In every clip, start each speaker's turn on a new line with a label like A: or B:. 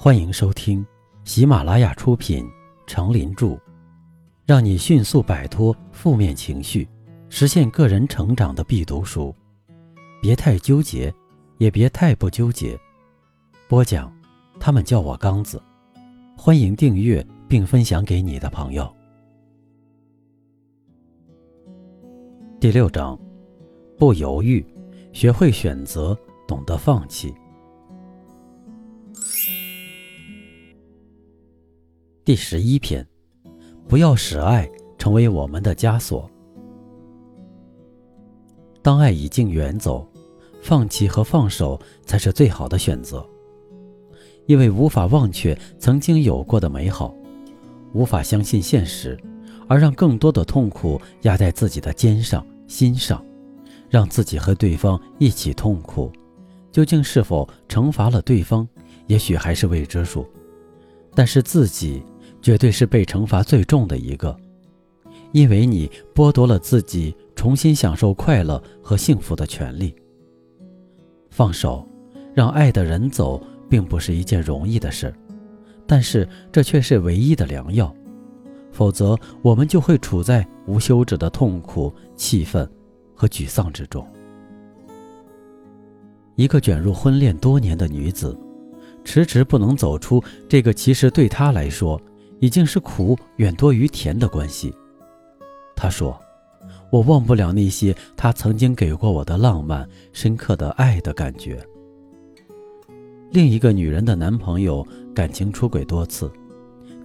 A: 欢迎收听喜马拉雅出品《成林著》，让你迅速摆脱负面情绪，实现个人成长的必读书。别太纠结，也别太不纠结。播讲，他们叫我刚子。欢迎订阅并分享给你的朋友。第六章，不犹豫，学会选择，懂得放弃。第十一篇，不要使爱成为我们的枷锁。当爱已经远走，放弃和放手才是最好的选择。因为无法忘却曾经有过的美好，无法相信现实，而让更多的痛苦压在自己的肩上、心上，让自己和对方一起痛苦，究竟是否惩罚了对方，也许还是未知数。但是自己。绝对是被惩罚最重的一个，因为你剥夺了自己重新享受快乐和幸福的权利。放手，让爱的人走，并不是一件容易的事，但是这却是唯一的良药。否则，我们就会处在无休止的痛苦、气愤和沮丧之中。一个卷入婚恋多年的女子，迟迟不能走出这个其实对她来说。已经是苦远多于甜的关系。他说：“我忘不了那些他曾经给过我的浪漫、深刻的爱的感觉。”另一个女人的男朋友感情出轨多次，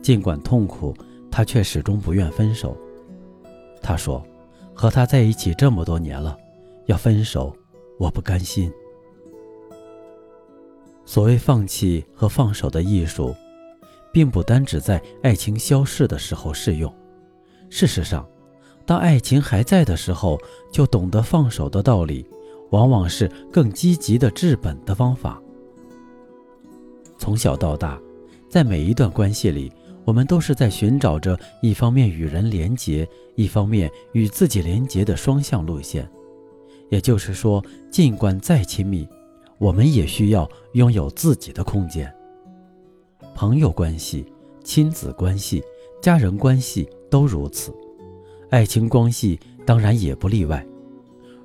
A: 尽管痛苦，她却始终不愿分手。她说：“和他在一起这么多年了，要分手，我不甘心。”所谓放弃和放手的艺术。并不单只在爱情消逝的时候适用。事实上，当爱情还在的时候，就懂得放手的道理，往往是更积极的治本的方法。从小到大，在每一段关系里，我们都是在寻找着一方面与人连结，一方面与自己连结的双向路线。也就是说，尽管再亲密，我们也需要拥有自己的空间。朋友关系、亲子关系、家人关系都如此，爱情关系当然也不例外。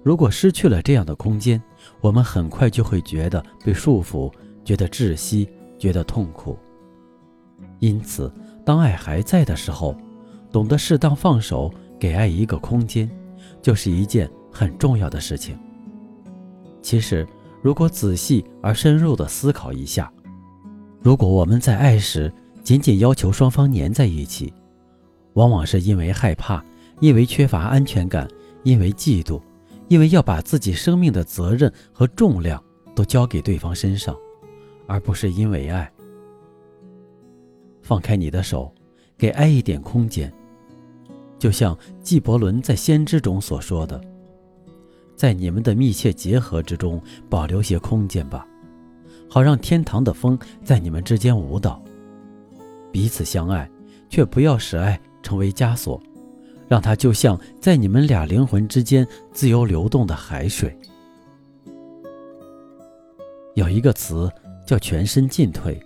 A: 如果失去了这样的空间，我们很快就会觉得被束缚，觉得窒息，觉得痛苦。因此，当爱还在的时候，懂得适当放手，给爱一个空间，就是一件很重要的事情。其实，如果仔细而深入地思考一下，如果我们在爱时仅仅要求双方粘在一起，往往是因为害怕，因为缺乏安全感，因为嫉妒，因为要把自己生命的责任和重量都交给对方身上，而不是因为爱。放开你的手，给爱一点空间，就像纪伯伦在《先知》中所说的：“在你们的密切结合之中，保留些空间吧。”好让天堂的风在你们之间舞蹈，彼此相爱，却不要使爱成为枷锁，让它就像在你们俩灵魂之间自由流动的海水。有一个词叫“全身进退”，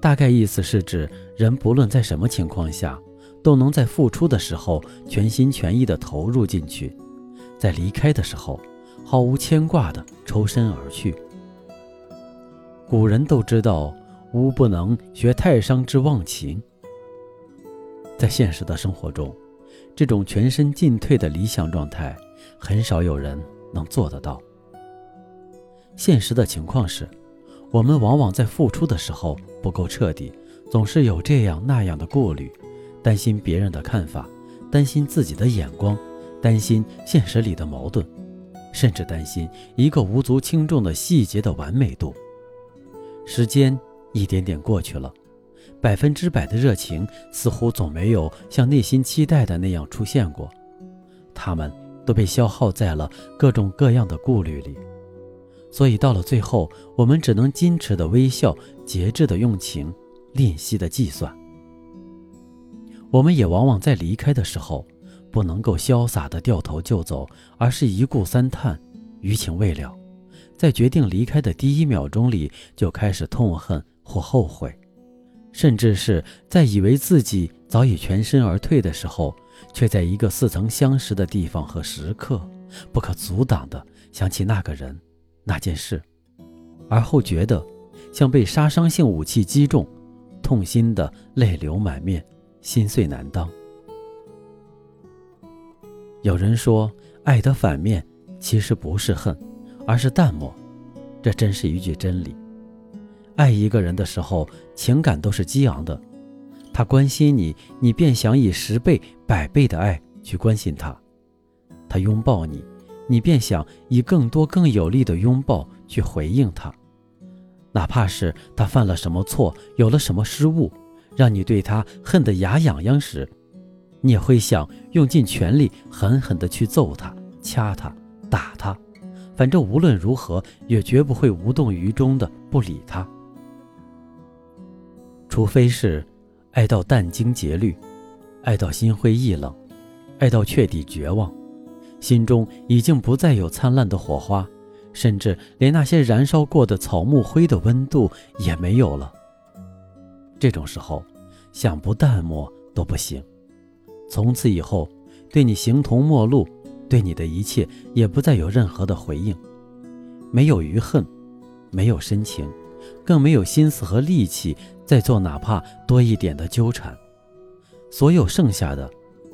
A: 大概意思是指人不论在什么情况下，都能在付出的时候全心全意地投入进去，在离开的时候毫无牵挂地抽身而去。古人都知道，吾不能学太商之忘情。在现实的生活中，这种全身进退的理想状态，很少有人能做得到。现实的情况是，我们往往在付出的时候不够彻底，总是有这样那样的顾虑，担心别人的看法，担心自己的眼光，担心现实里的矛盾，甚至担心一个无足轻重的细节的完美度。时间一点点过去了，百分之百的热情似乎总没有像内心期待的那样出现过，他们都被消耗在了各种各样的顾虑里，所以到了最后，我们只能矜持的微笑，节制的用情，吝惜的计算。我们也往往在离开的时候，不能够潇洒的掉头就走，而是一顾三叹，余情未了。在决定离开的第一秒钟里，就开始痛恨或后悔。甚至是在以为自己早已全身而退的时候，却在一个似曾相识的地方和时刻，不可阻挡的想起那个人、那件事，而后觉得像被杀伤性武器击中，痛心的泪流满面，心碎难当。有人说，爱的反面其实不是恨，而是淡漠，这真是一句真理。爱一个人的时候，情感都是激昂的，他关心你，你便想以十倍、百倍的爱去关心他；他拥抱你，你便想以更多、更有力的拥抱去回应他。哪怕是他犯了什么错，有了什么失误，让你对他恨得牙痒痒时，你也会想用尽全力，狠狠地去揍他、掐他、打他，反正无论如何也绝不会无动于衷的不理他。除非是爱到殚精竭虑，爱到心灰意冷，爱到彻底绝望，心中已经不再有灿烂的火花，甚至连那些燃烧过的草木灰的温度也没有了。这种时候，想不淡漠都不行。从此以后，对你形同陌路，对你的一切也不再有任何的回应，没有余恨，没有深情，更没有心思和力气再做哪怕多一点的纠缠。所有剩下的，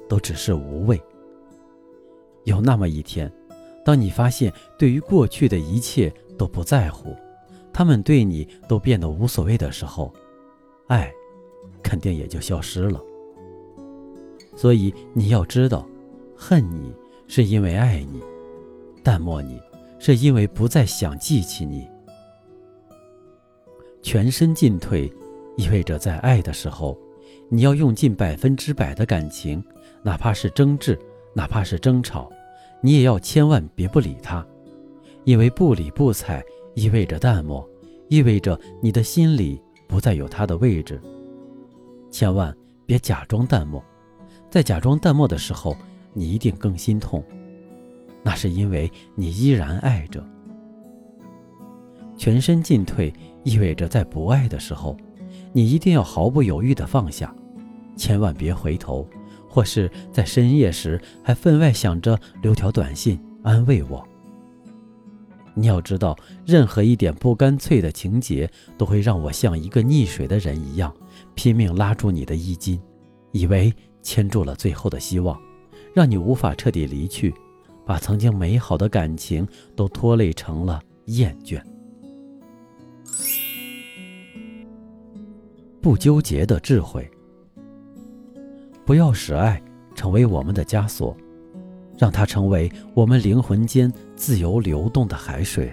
A: 都只是无味。有那么一天，当你发现对于过去的一切都不在乎，他们对你都变得无所谓的时候，爱，肯定也就消失了。所以你要知道，恨你是因为爱你，淡漠你是因为不再想记起你。全身进退，意味着在爱的时候，你要用尽百分之百的感情，哪怕是争执，哪怕是争吵，你也要千万别不理他，因为不理不睬意味着淡漠，意味着你的心里不再有他的位置。千万别假装淡漠。在假装淡漠的时候，你一定更心痛，那是因为你依然爱着。全身进退意味着在不爱的时候，你一定要毫不犹豫地放下，千万别回头，或是在深夜时还分外想着留条短信安慰我。你要知道，任何一点不干脆的情节，都会让我像一个溺水的人一样，拼命拉住你的衣襟，以为。牵住了最后的希望，让你无法彻底离去，把曾经美好的感情都拖累成了厌倦。不纠结的智慧，不要使爱成为我们的枷锁，让它成为我们灵魂间自由流动的海水。